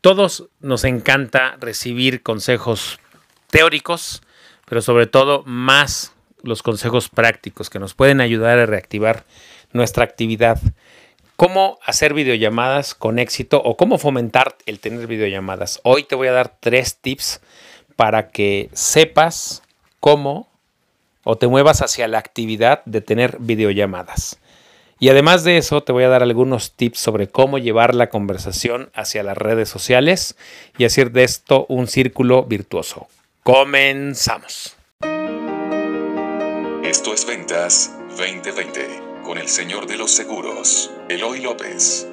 Todos nos encanta recibir consejos teóricos, pero sobre todo más los consejos prácticos que nos pueden ayudar a reactivar nuestra actividad. Cómo hacer videollamadas con éxito o cómo fomentar el tener videollamadas. Hoy te voy a dar tres tips para que sepas cómo o te muevas hacia la actividad de tener videollamadas. Y además de eso, te voy a dar algunos tips sobre cómo llevar la conversación hacia las redes sociales y hacer de esto un círculo virtuoso. Comenzamos. Esto es Ventas 2020 con el señor de los seguros, Eloy López.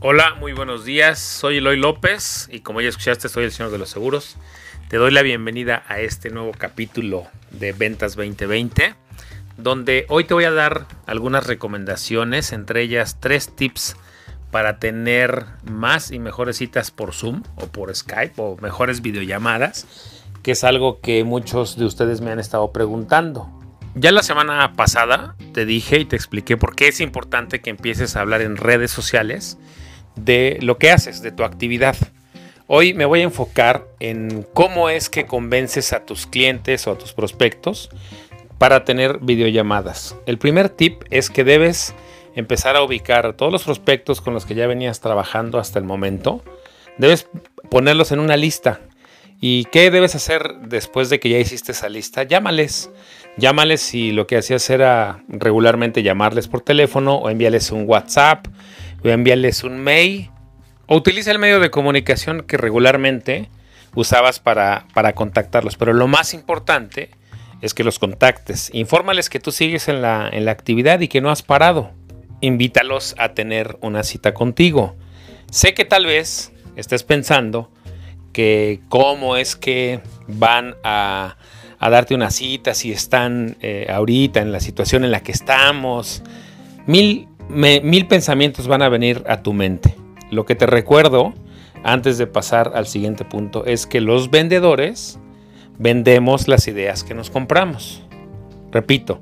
Hola, muy buenos días. Soy Eloy López y como ya escuchaste, soy el señor de los seguros. Te doy la bienvenida a este nuevo capítulo de Ventas 2020, donde hoy te voy a dar algunas recomendaciones, entre ellas tres tips para tener más y mejores citas por Zoom o por Skype o mejores videollamadas, que es algo que muchos de ustedes me han estado preguntando. Ya la semana pasada te dije y te expliqué por qué es importante que empieces a hablar en redes sociales de lo que haces, de tu actividad. Hoy me voy a enfocar en cómo es que convences a tus clientes o a tus prospectos para tener videollamadas. El primer tip es que debes empezar a ubicar todos los prospectos con los que ya venías trabajando hasta el momento. Debes ponerlos en una lista. ¿Y qué debes hacer después de que ya hiciste esa lista? Llámales. Llámales si lo que hacías era regularmente llamarles por teléfono o envíales un WhatsApp o enviarles un mail o utiliza el medio de comunicación que regularmente usabas para, para contactarlos. Pero lo más importante es que los contactes. Infórmales que tú sigues en la, en la actividad y que no has parado. Invítalos a tener una cita contigo. Sé que tal vez estés pensando que cómo es que van a, a darte una cita si están eh, ahorita en la situación en la que estamos. Mil mil pensamientos van a venir a tu mente. Lo que te recuerdo antes de pasar al siguiente punto es que los vendedores vendemos las ideas que nos compramos. Repito,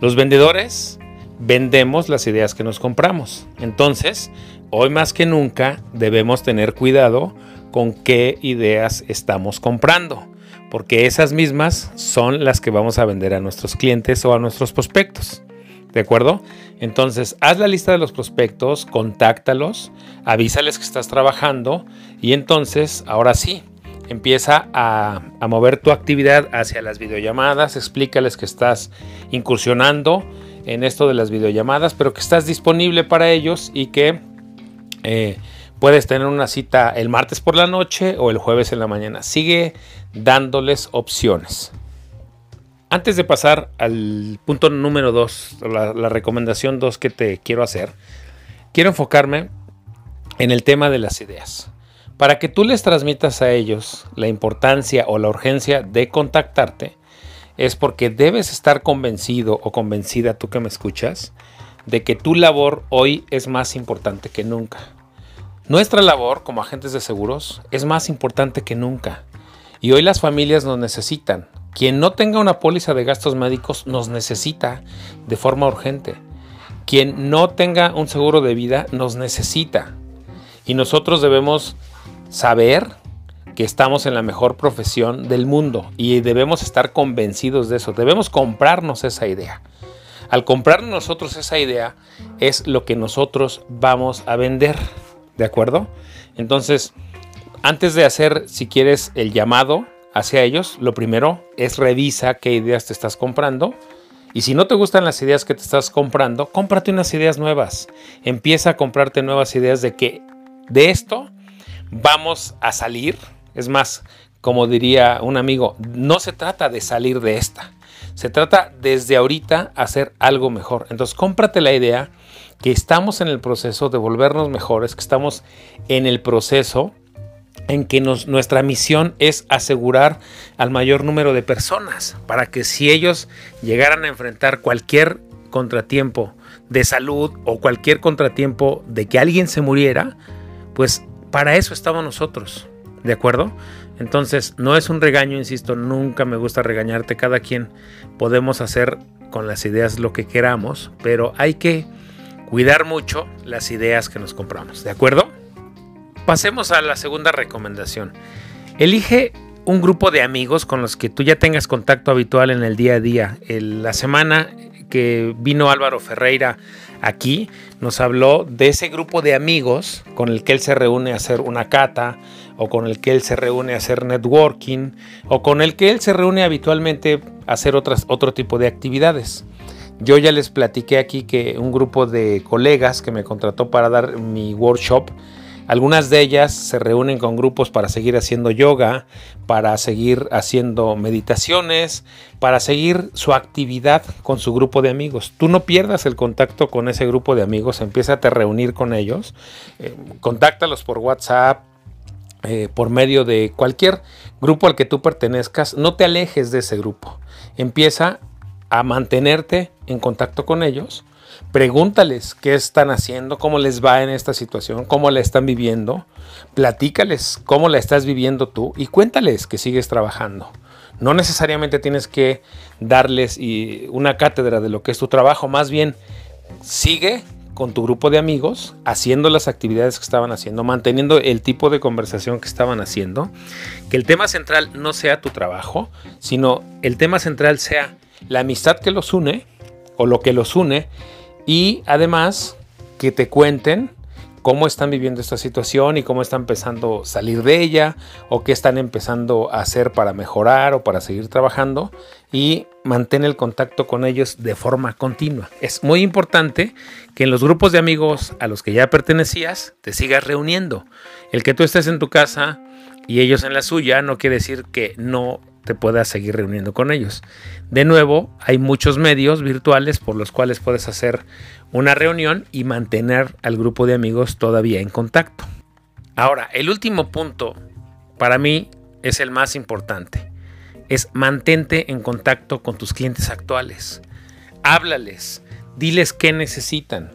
los vendedores vendemos las ideas que nos compramos. Entonces, hoy más que nunca debemos tener cuidado con qué ideas estamos comprando, porque esas mismas son las que vamos a vender a nuestros clientes o a nuestros prospectos. ¿De acuerdo? Entonces, haz la lista de los prospectos, contáctalos, avísales que estás trabajando y entonces, ahora sí, empieza a, mover tu actividad hacia las videollamadas, explícales que estás incursionando en esto de las videollamadas, pero que estás disponible para ellos y que eh, puedes tener una cita el martes por la noche o el jueves en la mañana. Sigue dándoles opciones. Antes de pasar al punto número 2, la, recomendación 2 que te quiero hacer, quiero enfocarme en el tema de las ideas. Para que tú les transmitas a ellos la importancia o la urgencia de contactarte, es porque debes estar convencido o convencida, tú que me escuchas, de que tu labor hoy es más importante que nunca. Nuestra labor como agentes de seguros es más importante que nunca. Y hoy las familias nos necesitan, quien no tenga una póliza de gastos médicos nos necesita de forma urgente. Quien no tenga un seguro de vida nos necesita. Y nosotros debemos saber que estamos en la mejor profesión del mundo y debemos estar convencidos de eso. Debemos comprarnos esa idea. Al comprar nosotros esa idea es lo que nosotros vamos a vender. ¿De acuerdo? Entonces, antes de hacer, si quieres, el llamado, hacia ellos, lo primero es revisa qué ideas te estás comprando. Y si no te gustan las ideas que te estás comprando, cómprate unas ideas nuevas. Empieza a comprarte nuevas ideas de que de esto vamos a salir. Es más, como diría un amigo, no se trata de salir de esta. Se trata desde ahorita hacer algo mejor. Entonces, cómprate la idea que estamos en el proceso de volvernos mejores, que estamos en el proceso en que nuestra misión es asegurar al mayor número de personas para que si ellos llegaran a enfrentar cualquier contratiempo de salud o cualquier contratiempo de que alguien se muriera, pues para eso estamos nosotros, ¿de acuerdo? Entonces, no es un regaño, insisto, nunca me gusta regañarte. Cada quien podemos hacer con las ideas lo que queramos, pero hay que cuidar mucho las ideas que nos compramos, ¿de acuerdo? Pasemos a la segunda recomendación. Elige un grupo de amigos con los que tú ya tengas contacto habitual en el día a día. la semana que vino Álvaro Ferreira aquí, nos habló de ese grupo de amigos con el que él se reúne a hacer una cata, o con el que él se reúne a hacer networking, o con el que él se reúne habitualmente a hacer otras, otro tipo de actividades. Yo ya les platiqué aquí que un grupo de colegas que me contrató para dar mi workshop, algunas de ellas se reúnen con grupos para seguir haciendo yoga, para seguir haciendo meditaciones, para seguir su actividad con su grupo de amigos. Tú no pierdas el contacto con ese grupo de amigos, empieza a reunir con ellos, eh, contáctalos por WhatsApp, eh, por medio de cualquier grupo al que tú pertenezcas, no te alejes de ese grupo. Empieza a mantenerte en contacto con ellos Pregúntales qué están haciendo, cómo les va en esta situación, cómo la están viviendo. Platícales cómo la estás viviendo tú y cuéntales que sigues trabajando. No necesariamente tienes que darles una cátedra de lo que es tu trabajo, más bien sigue con tu grupo de amigos haciendo las actividades que estaban haciendo, manteniendo el tipo de conversación que estaban haciendo, que el tema central no sea tu trabajo, sino el tema central sea la amistad que los une o lo que los une y además que te cuenten cómo están viviendo esta situación y cómo están empezando a salir de ella o qué están empezando a hacer para mejorar o para seguir trabajando y mantén el contacto con ellos de forma continua. Es muy importante que en los grupos de amigos a los que ya pertenecías te sigas reuniendo. El que tú estés en tu casa y ellos en la suya no quiere decir que no te puedas seguir reuniendo con ellos. De nuevo, hay muchos medios virtuales por los cuales puedes hacer una reunión y mantener al grupo de amigos todavía en contacto. Ahora, el último punto para mí es el más importante. Es mantente en contacto con tus clientes actuales. Háblales, diles qué necesitan,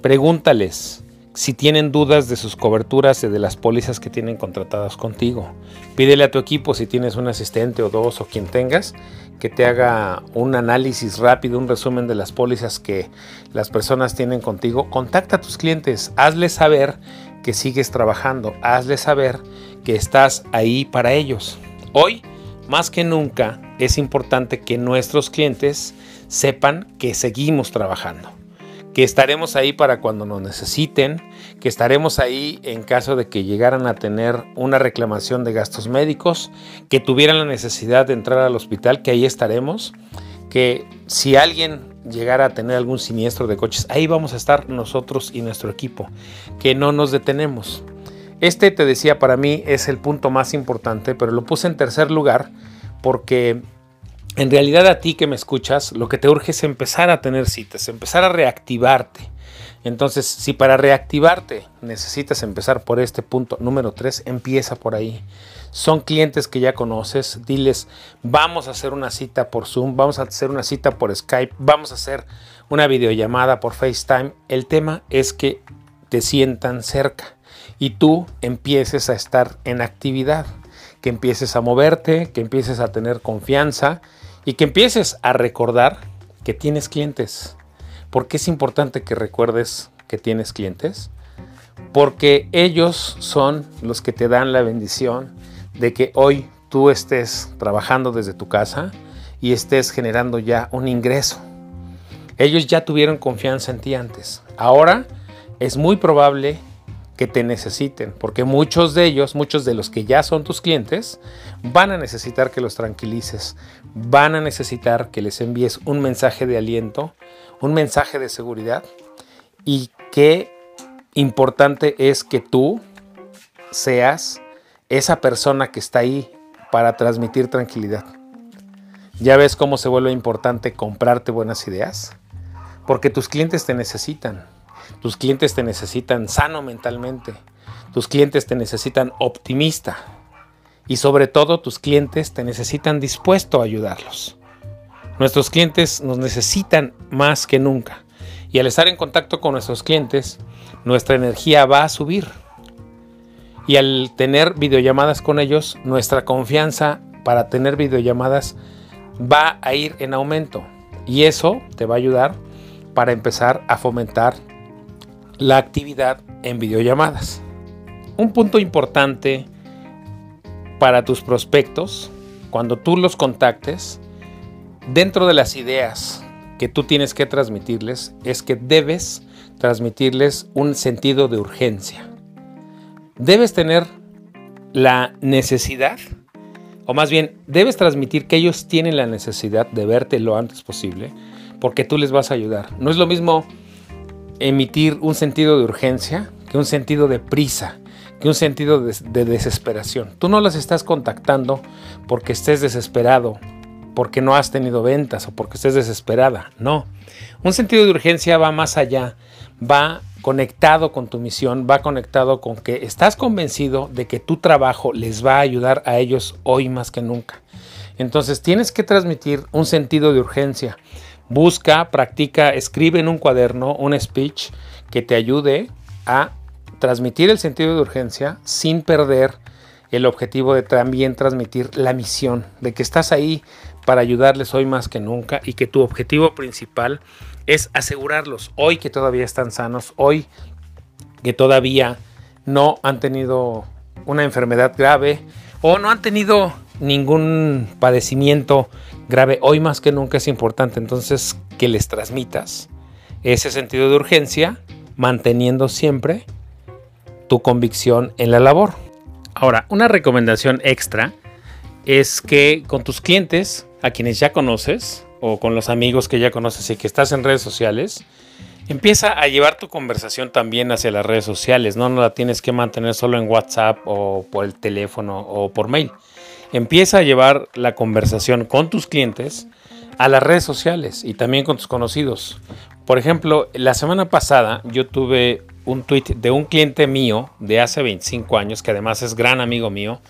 pregúntales, si tienen dudas de sus coberturas y de las pólizas que tienen contratadas contigo. Pídele a tu equipo si tienes un asistente o dos o quien tengas que te haga un análisis rápido, un resumen de las pólizas que las personas tienen contigo. Contacta a tus clientes, hazles saber que sigues trabajando, hazles saber que estás ahí para ellos. Hoy, más que nunca, es importante que nuestros clientes sepan que seguimos trabajando que estaremos ahí para cuando nos necesiten, que estaremos ahí en caso de que llegaran a tener una reclamación de gastos médicos, que tuvieran la necesidad de entrar al hospital, que ahí estaremos, que si alguien llegara a tener algún siniestro de coches, ahí vamos a estar nosotros y nuestro equipo, que no nos detenemos. Este, te decía, para mí es el punto más importante, pero lo puse en tercer lugar porque en realidad a ti que me escuchas, lo que te urge es empezar a tener citas, empezar a reactivarte. Entonces, si para reactivarte necesitas empezar por este punto número 3, empieza por ahí. Son clientes que ya conoces, diles, vamos a hacer una cita por Zoom, vamos a hacer una cita por Skype, vamos a hacer una videollamada por FaceTime. El tema es que te sientan cerca y tú empieces a estar en actividad, que empieces a moverte, que empieces a tener confianza y que empieces a recordar que tienes clientes. ¿Por qué es importante que recuerdes que tienes clientes? Porque ellos son los que te dan la bendición de que hoy tú estés trabajando desde tu casa y estés generando ya un ingreso. Ellos ya tuvieron confianza en ti antes. Ahora es muy probable que te necesiten, porque muchos de ellos, muchos de los que ya son tus clientes, van a necesitar que los tranquilices, van a necesitar que les envíes un mensaje de aliento, un mensaje de seguridad y qué importante es que tú seas esa persona que está ahí para transmitir tranquilidad. ¿Ya ves cómo se vuelve importante comprarte buenas ideas? Porque tus clientes te necesitan. Tus clientes te necesitan sano mentalmente. Tus clientes te necesitan optimista. Y sobre todo tus clientes te necesitan dispuesto a ayudarlos. Nuestros clientes nos necesitan más que nunca. Y al estar en contacto con nuestros clientes, nuestra energía va a subir. Y al tener videollamadas con ellos, nuestra confianza para tener videollamadas va a ir en aumento. Y eso te va a ayudar para empezar a fomentar la actividad en videollamadas. Un punto importante para tus prospectos, cuando tú los contactes, dentro de las ideas que tú tienes que transmitirles, es que debes transmitirles un sentido de urgencia. Debes tener la necesidad, o más bien, debes transmitir que ellos tienen la necesidad de verte lo antes posible, porque tú les vas a ayudar. No es lo mismo emitir un sentido de urgencia que un sentido de prisa, que un sentido de, desesperación. Tú no las estás contactando porque estés desesperado, porque no has tenido ventas o porque estés desesperada. No. Un sentido de urgencia va más allá, va conectado con tu misión, va conectado con que estás convencido de que tu trabajo les va a ayudar a ellos hoy más que nunca. Entonces tienes que transmitir un sentido de urgencia. Busca, practica, escribe en un cuaderno un speech que te ayude a transmitir el sentido de urgencia sin perder el objetivo de también transmitir la misión, de que estás ahí para ayudarles hoy más que nunca y que tu objetivo principal es asegurarlos hoy que todavía están sanos, hoy que todavía no han tenido una enfermedad grave o no han tenido ningún padecimiento grave, hoy más que nunca es importante entonces que les transmitas ese sentido de urgencia, manteniendo siempre tu convicción en la labor. Ahora, una recomendación extra es que con tus clientes, a quienes ya conoces, o con los amigos que ya conoces y que estás en redes sociales, empieza a llevar tu conversación también hacia las redes sociales. No, no la tienes que mantener solo en WhatsApp o por el teléfono o por mail. Empieza a llevar la conversación con tus clientes a las redes sociales y también con tus conocidos. Por ejemplo, la semana pasada yo tuve un tweet de un cliente mío de hace 25 años, que además es gran amigo mío,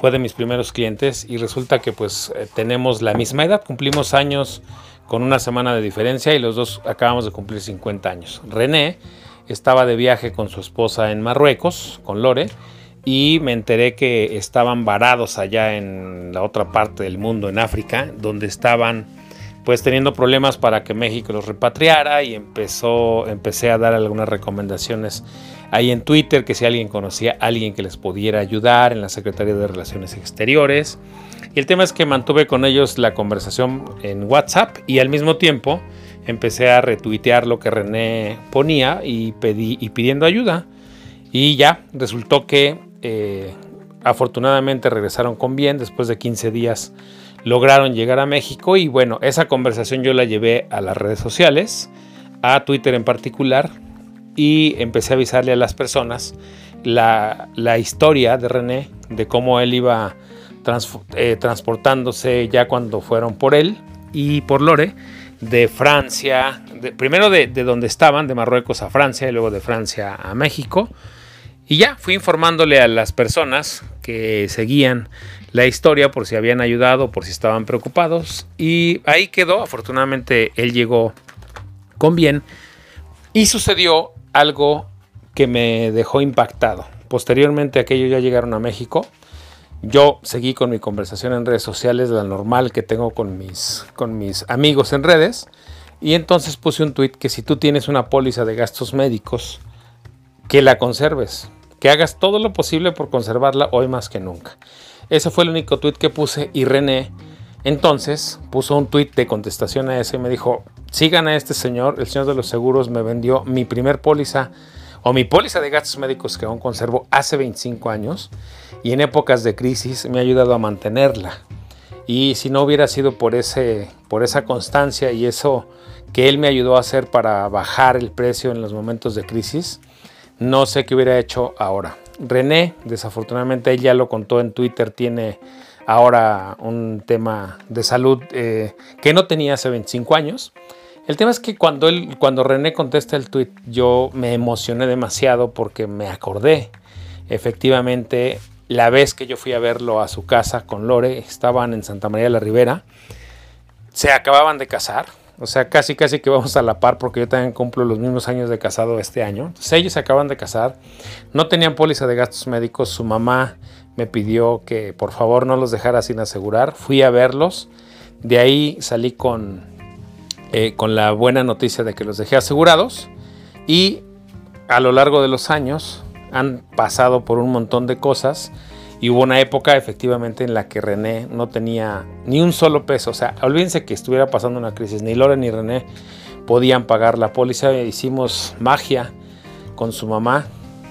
fue de mis primeros clientes y resulta que pues eh, tenemos la misma edad, cumplimos años con una semana de diferencia y los dos acabamos de cumplir 50 años. René estaba de viaje con su esposa en Marruecos, con Lore, y me enteré que estaban varados allá en la otra parte del mundo, en África, donde estaban pues teniendo problemas para que México los repatriara y empezó, empecé a dar algunas recomendaciones ahí en Twitter que si alguien conocía a alguien que les pudiera ayudar en la Secretaría de Relaciones Exteriores. Y el tema es que mantuve con ellos la conversación en WhatsApp y al mismo tiempo empecé a retuitear lo que René ponía y, pedí, y pidiendo ayuda. Y ya resultó que eh, afortunadamente regresaron con bien después de 15 días lograron llegar a México y bueno, esa conversación yo la llevé a las redes sociales, a Twitter en particular, y empecé a avisarle a las personas la, historia de René, de cómo él iba eh, transportándose ya cuando fueron por él y por Lore, de Francia, primero de, de donde estaban, de Marruecos a Francia y luego de Francia a México. Y ya fui informándole a las personas que seguían la historia por si habían ayudado, por si estaban preocupados. Y ahí quedó. Afortunadamente él llegó con bien. Y sucedió algo que me dejó impactado. Posteriormente aquellos ya llegaron a México. Yo seguí con mi conversación en redes sociales, la normal que tengo con mis, con mis amigos en redes. Y entonces puse un tweet que si tú tienes una póliza de gastos médicos, que la conserves, que hagas todo lo posible por conservarla hoy más que nunca. Ese fue el único tweet que puse y René entonces puso un tweet de contestación a ese y me dijo, sigan a este señor, el señor de los seguros me vendió mi primer póliza o mi póliza de gastos médicos que aún conservo hace 25 años y en épocas de crisis me ha ayudado a mantenerla. Y si no hubiera sido por, ese, por esa constancia y eso que él me ayudó a hacer para bajar el precio en los momentos de crisis, no sé qué hubiera hecho ahora. René, desafortunadamente, él ya lo contó en Twitter, tiene ahora un tema de salud eh, que no tenía hace 25 años. El tema es que cuando, él, cuando René contesta el tweet, yo me emocioné demasiado porque me acordé. Efectivamente, la vez que yo fui a verlo a su casa con Lore, estaban en Santa María de la Ribera, se acababan de casar, o sea, casi casi que vamos a la par porque yo también cumplo los mismos años de casado este año. Entonces, ellos se acaban de casar, no tenían póliza de gastos médicos, su mamá me pidió que por favor no los dejara sin asegurar, fui a verlos, de ahí salí con, eh, con la buena noticia de que los dejé asegurados. Y a lo largo de los años han pasado por un montón de cosas y hubo una época efectivamente en la que René no tenía ni un solo peso. O sea, olvídense que estuviera pasando una crisis. Ni Lore ni René podían pagar la póliza. Hicimos magia con su mamá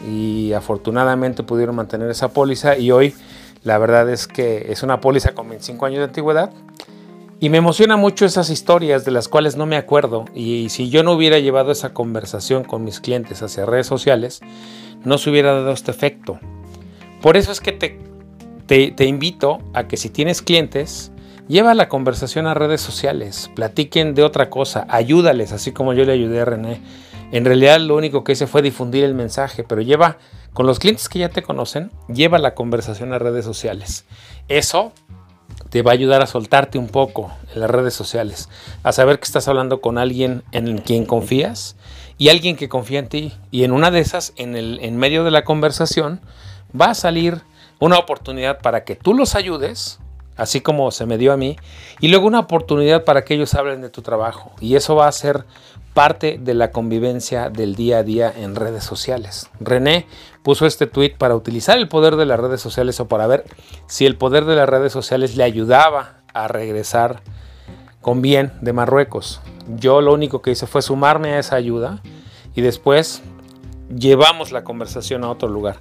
y afortunadamente pudieron mantener esa póliza. Y hoy la verdad es que es una póliza con 25 años de antigüedad. Y me emociona mucho esas historias de las cuales no me acuerdo. Y si yo no hubiera llevado esa conversación con mis clientes hacia redes sociales, no se hubiera dado este efecto. Por eso es que te, te, invito a que si tienes clientes, lleva la conversación a redes sociales, platiquen de otra cosa, ayúdales, así como yo le ayudé a René. En realidad lo único que hice fue difundir el mensaje, pero lleva, con los clientes que ya te conocen, lleva la conversación a redes sociales. Eso te va a ayudar a soltarte un poco en las redes sociales, a saber que estás hablando con alguien en quien confías y alguien que confía en ti. Y en una de esas, en, el, en medio de la conversación, va a salir una oportunidad para que tú los ayudes, así como se me dio a mí, y luego una oportunidad para que ellos hablen de tu trabajo. Y eso va a ser parte de la convivencia del día a día en redes sociales. René puso este tweet para utilizar el poder de las redes sociales o para ver si el poder de las redes sociales le ayudaba a regresar con bien de Marruecos. Yo lo único que hice fue sumarme a esa ayuda y después llevamos la conversación a otro lugar.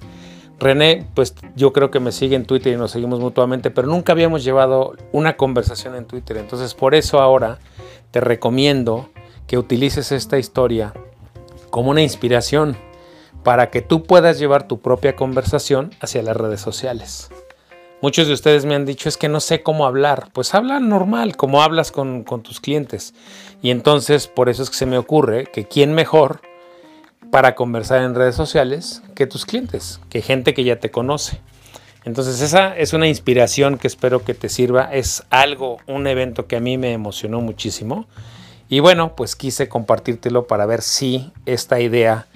René, pues yo creo que me sigue en Twitter y nos seguimos mutuamente, pero nunca habíamos llevado una conversación en Twitter. Entonces por eso ahora te recomiendo que utilices esta historia como una inspiración para que tú puedas llevar tu propia conversación hacia las redes sociales. Muchos de ustedes me han dicho es que no sé cómo hablar. Pues habla normal, como hablas con, con tus clientes. Y entonces por eso es que se me ocurre que quién mejor para conversar en redes sociales que tus clientes, que gente que ya te conoce. Entonces esa es una inspiración que espero que te sirva. Es algo, un evento que a mí me emocionó muchísimo. Y bueno, pues quise compartírtelo para ver si esta idea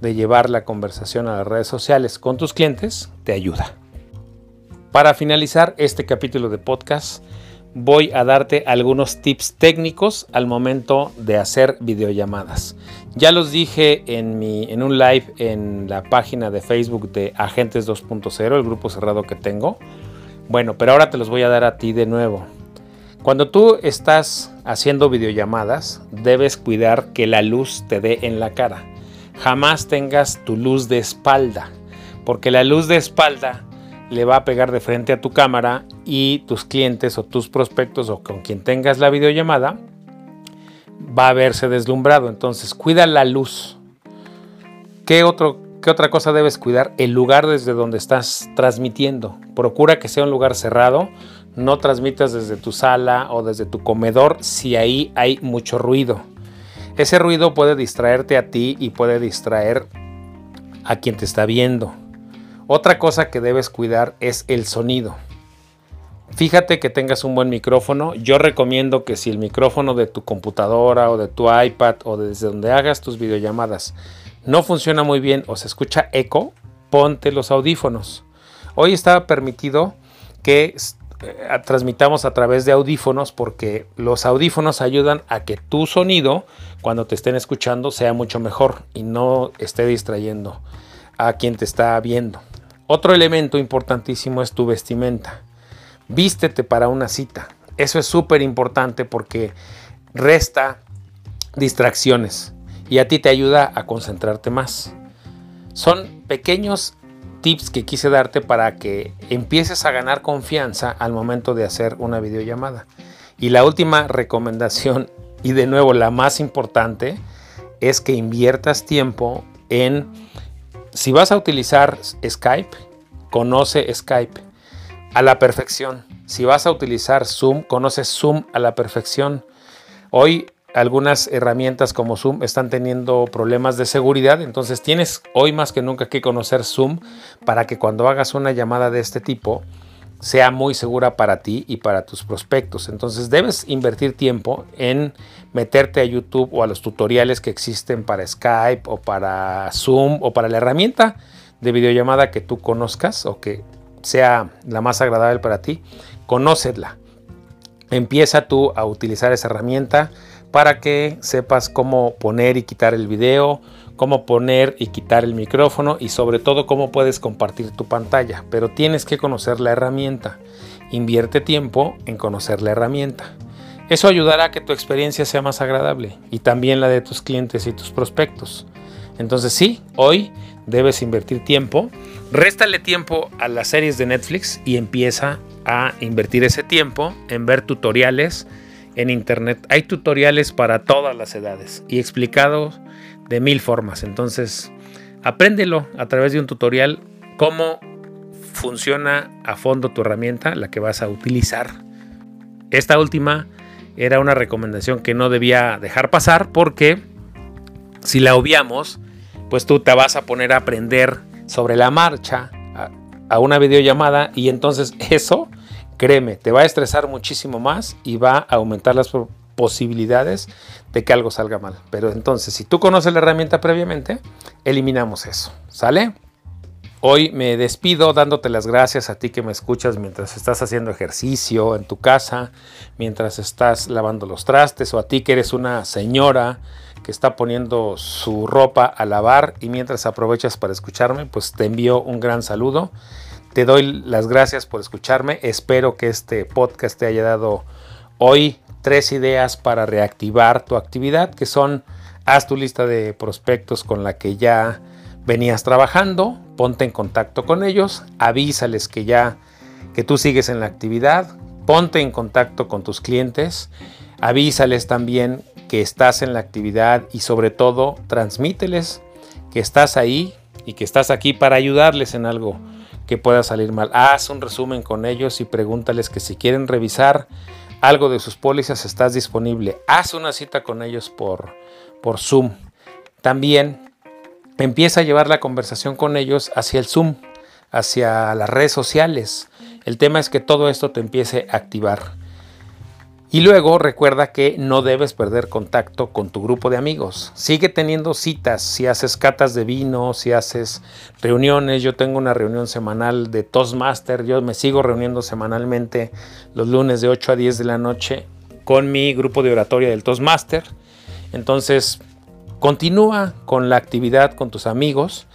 de llevar la conversación a las redes sociales con tus clientes te ayuda. Para finalizar este capítulo de podcast, voy a darte algunos tips técnicos al momento de hacer videollamadas. Ya los dije en, mi, en un live en la página de Facebook de Agentes 2.0, el grupo cerrado que tengo. Bueno, pero ahora te los voy a dar a ti de nuevo. Cuando tú estás haciendo videollamadas, debes cuidar que la luz te dé en la cara. Jamás tengas tu luz de espalda, porque la luz de espalda le va a pegar de frente a tu cámara y tus clientes o tus prospectos o con quien tengas la videollamada va a verse deslumbrado. Entonces, cuida la luz. ¿Qué, otro, ¿Qué otra cosa debes cuidar? El lugar desde donde estás transmitiendo. Procura que sea un lugar cerrado. No transmitas desde tu sala o desde tu comedor si ahí hay mucho ruido. Ese ruido puede distraerte a ti y puede distraer a quien te está viendo. Otra cosa que debes cuidar es el sonido. Fíjate que tengas un buen micrófono. Yo recomiendo que si el micrófono de tu computadora o de tu iPad o desde donde hagas tus videollamadas no funciona muy bien o se escucha eco, ponte los audífonos. Hoy está permitido que eh, transmitamos a través de audífonos porque los audífonos ayudan a que tu sonido cuando te estén escuchando sea mucho mejor y no esté distrayendo a quien te está viendo. Otro elemento importantísimo es tu vestimenta. Vístete para una cita. Eso es súper importante porque resta distracciones y a ti te ayuda a concentrarte más. Son pequeños tips que quise darte para que empieces a ganar confianza al momento de hacer una videollamada. Y la última recomendación, y de nuevo la más importante, es que inviertas tiempo en si vas a utilizar Skype, conoce Skype a la perfección. Si vas a utilizar Zoom, conoce Zoom a la perfección. Hoy algunas herramientas como Zoom están teniendo problemas de seguridad, entonces tienes hoy más que nunca que conocer Zoom para que cuando hagas una llamada de este tipo sea muy segura para ti y para tus prospectos. Entonces debes invertir tiempo en meterte a YouTube o a los tutoriales que existen para Skype o para Zoom o para la herramienta de videollamada que tú conozcas o que sea la más agradable para ti, conócedla. Empieza tú a utilizar esa herramienta para que sepas cómo poner y quitar el video, cómo poner y quitar el micrófono y sobre todo cómo puedes compartir tu pantalla. Pero tienes que conocer la herramienta. Invierte tiempo en conocer la herramienta. Eso ayudará a que tu experiencia sea más agradable y también la de tus clientes y tus prospectos. Entonces sí, hoy debes invertir tiempo. Réstale tiempo a las series de Netflix y empieza a invertir ese tiempo en ver tutoriales en internet. Hay tutoriales para todas las edades y explicados de mil formas. Entonces, apréndelo a través de un tutorial cómo funciona a fondo tu herramienta, la que vas a utilizar. Esta última era una recomendación que no debía dejar pasar porque si la obviamos, pues tú te vas a poner a aprender sobre la marcha a, a una videollamada y entonces eso, créeme, te va a estresar muchísimo más y va a aumentar las posibilidades de que algo salga mal. Pero entonces, si tú conoces la herramienta previamente, eliminamos eso. ¿Sale? Hoy me despido dándote las gracias a ti que me escuchas mientras estás haciendo ejercicio en tu casa, mientras estás lavando los trastes o a ti que eres una señora que está poniendo su ropa a lavar y mientras aprovechas para escucharme, pues te envío un gran saludo. Te doy las gracias por escucharme. Espero que este podcast te haya dado hoy tres ideas para reactivar tu actividad, que son haz tu lista de prospectos con la que ya venías trabajando, ponte en contacto con ellos, avísales que ya que tú sigues en la actividad, ponte en contacto con tus clientes, avísales también que estás en la actividad y sobre todo transmíteles que estás ahí y que estás aquí para ayudarles en algo que pueda salir mal. Haz un resumen con ellos y pregúntales que si quieren revisar algo de sus pólizas estás disponible. Haz una cita con ellos por, por Zoom. También empieza a llevar la conversación con ellos hacia el Zoom, hacia las redes sociales. El tema es que todo esto te empiece a activar. Y luego recuerda que no debes perder contacto con tu grupo de amigos. Sigue teniendo citas, si haces catas de vino, si haces reuniones. Yo tengo una reunión semanal de Toastmaster. Yo me sigo reuniendo semanalmente los lunes de 8 a 10 de la noche con mi grupo de oratoria del Toastmaster. Entonces, Continúa con la actividad con tus amigos,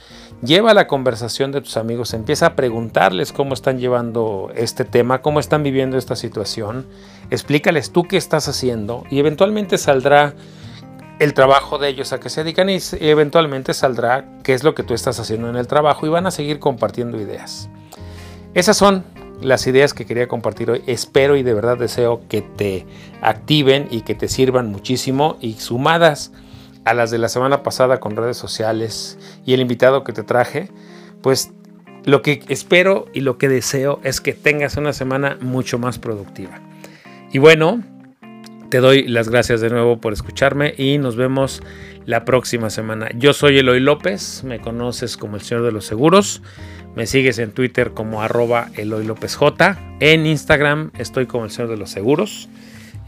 lleva la conversación de tus amigos, empieza a preguntarles cómo están llevando este tema, cómo están viviendo esta situación, explícales tú qué estás haciendo y eventualmente saldrá el trabajo de ellos a que se dedican y eventualmente saldrá qué es lo que tú estás haciendo en el trabajo y van a seguir compartiendo ideas. Esas son las ideas que quería compartir hoy. Espero y de verdad deseo que te activen y que te sirvan muchísimo y sumadas a las de la semana pasada con redes sociales y el invitado que te traje, pues lo que espero y lo que deseo es que tengas una semana mucho más productiva. Y bueno, te doy las gracias de nuevo por escucharme y nos vemos la próxima semana. Yo soy Eloy López, me conoces como el Señor de los Seguros, me sigues en Twitter como arroba Eloy López J, en Instagram estoy como el Señor de los Seguros.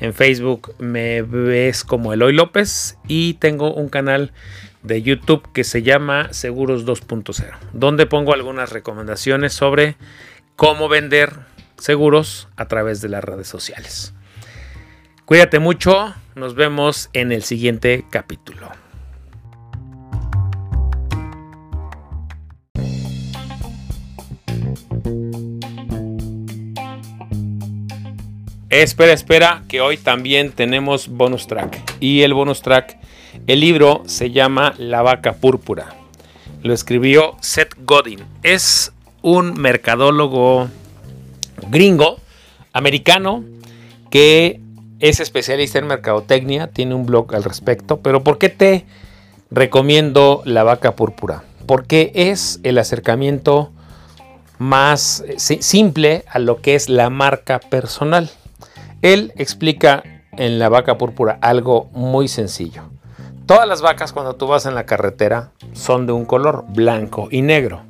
En Facebook me ves como Eloy López y tengo un canal de YouTube que se llama Seguros 2.0, donde pongo algunas recomendaciones sobre cómo vender seguros a través de las redes sociales. Cuídate mucho, nos vemos en el siguiente capítulo. Espera, espera, que hoy también tenemos bonus track. Y el bonus track, el libro se llama La vaca púrpura. Lo escribió Seth Godin. Es un mercadólogo gringo, americano, que es especialista en mercadotecnia, tiene un blog al respecto. Pero ¿por qué te recomiendo La vaca púrpura? Porque es el acercamiento más eh, simple a lo que es la marca personal. Él explica en la vaca púrpura algo muy sencillo. Todas las vacas cuando tú vas en la carretera son de un color blanco y negro.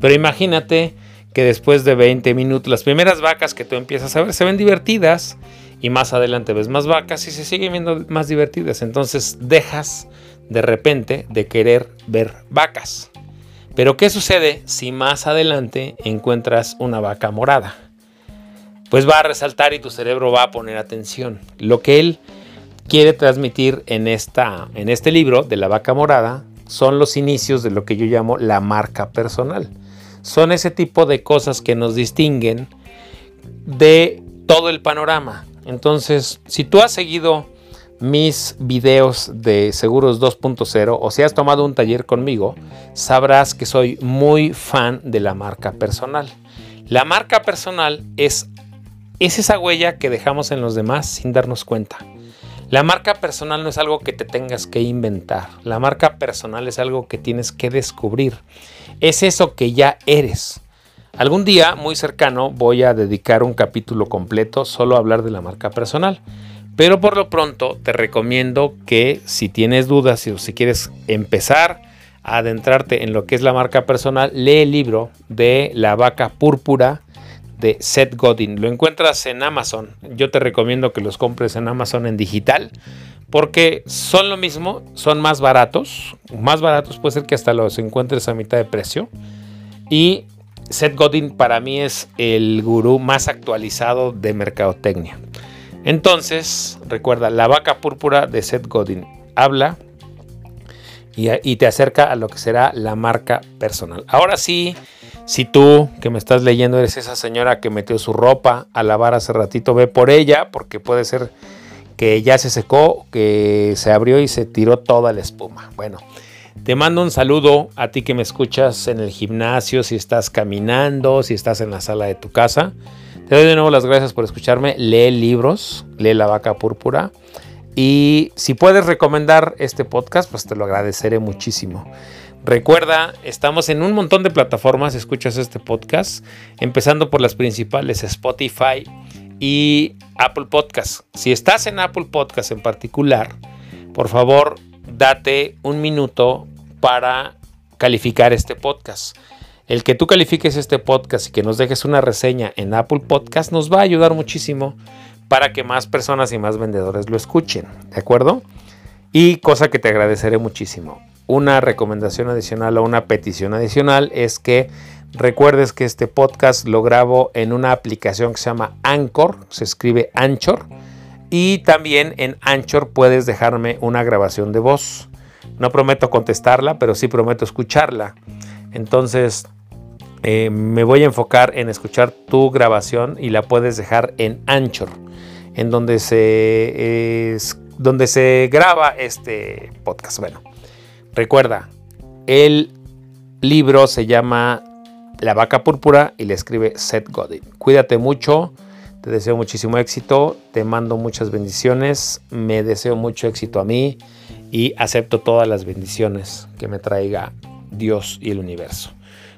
Pero imagínate que después de 20 minutos las primeras vacas que tú empiezas a ver se ven divertidas y más adelante ves más vacas y se siguen viendo más divertidas. Entonces dejas de repente de querer ver vacas. Pero ¿qué sucede si más adelante encuentras una vaca morada? Pues va a resaltar y tu cerebro va a poner atención. Lo que él quiere transmitir en, esta, en este libro de la vaca morada son los inicios de lo que yo llamo la marca personal. Son ese tipo de cosas que nos distinguen de todo el panorama. Entonces, si tú has seguido mis videos de Seguros 2.0 o si has tomado un taller conmigo, sabrás que soy muy fan de la marca personal. La marca personal es, es esa huella que dejamos en los demás sin darnos cuenta. La marca personal no es algo que te tengas que inventar. La marca personal es algo que tienes que descubrir. Es eso que ya eres. Algún día muy cercano voy a dedicar un capítulo completo solo a hablar de la marca personal. Pero por lo pronto te recomiendo que si tienes dudas o si quieres empezar a adentrarte en lo que es la marca personal, lee el libro de La vaca púrpura de Seth Godin. Lo encuentras en Amazon. Yo te recomiendo que los compres en Amazon en digital porque son lo mismo, son más baratos. Más baratos puede ser que hasta los encuentres a mitad de precio. Y Seth Godin para mí es el gurú más actualizado de mercadotecnia. Entonces, recuerda, la vaca púrpura de Seth Godin habla y, y te acerca a lo que será la marca personal. Ahora sí, si tú que me estás leyendo eres esa señora que metió su ropa a lavar hace ratito, ve por ella, porque puede ser que ya se secó, que se abrió y se tiró toda la espuma. Bueno, te mando un saludo a ti que me escuchas en el gimnasio, si estás caminando, si estás en la sala de tu casa. Te doy de nuevo las gracias por escucharme. Lee libros, lee La Vaca Púrpura. Y si puedes recomendar este podcast, pues te lo agradeceré muchísimo. Recuerda, estamos en un montón de plataformas, escuchas este podcast, empezando por las principales Spotify y Apple Podcast. Si estás en Apple Podcast en particular, por favor, date un minuto para calificar este podcast. El que tú califiques este podcast y que nos dejes una reseña en Apple Podcast nos va a ayudar muchísimo para que más personas y más vendedores lo escuchen, ¿de acuerdo? Y cosa que te agradeceré muchísimo una recomendación adicional o una petición adicional es que recuerdes que este podcast lo grabo en una aplicación que se llama Anchor, se escribe Anchor, y también en Anchor puedes dejarme una grabación de voz. No prometo contestarla, pero sí prometo escucharla. Entonces eh, me voy a enfocar en escuchar tu grabación y la puedes dejar en Anchor, en donde se, donde se graba este podcast. Bueno. Recuerda, el libro se llama La vaca púrpura y le escribe Seth Godin. Cuídate mucho, te deseo muchísimo éxito, te mando muchas bendiciones, me deseo mucho éxito a mí y acepto todas las bendiciones que me traiga Dios y el universo.